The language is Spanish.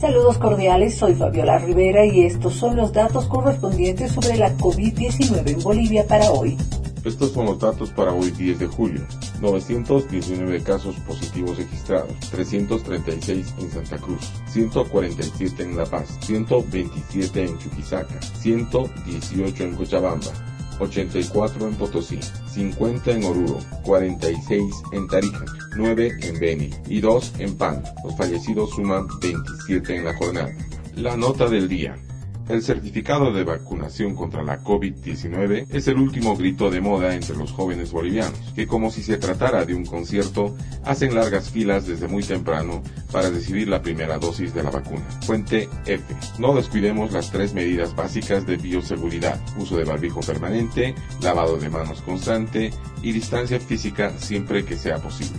Saludos cordiales, soy Fabiola Rivera y estos son los datos correspondientes sobre la COVID-19 en Bolivia para hoy. Estos son los datos para hoy 10 de julio. 919 casos positivos registrados, 336 en Santa Cruz, 147 en La Paz, 127 en Chuquisaca, 118 en Cochabamba, 84 en Potosí, 50 en Oruro, 46 en Tarija, 9 en Beni y 2 en Pan. Los fallecidos suman 27 en la jornada. La nota del día. El certificado de vacunación contra la COVID-19 es el último grito de moda entre los jóvenes bolivianos, que como si se tratara de un concierto, hacen largas filas desde muy temprano para recibir la primera dosis de la vacuna. Fuente F. No descuidemos las tres medidas básicas de bioseguridad, uso de barbijo permanente, lavado de manos constante y distancia física siempre que sea posible.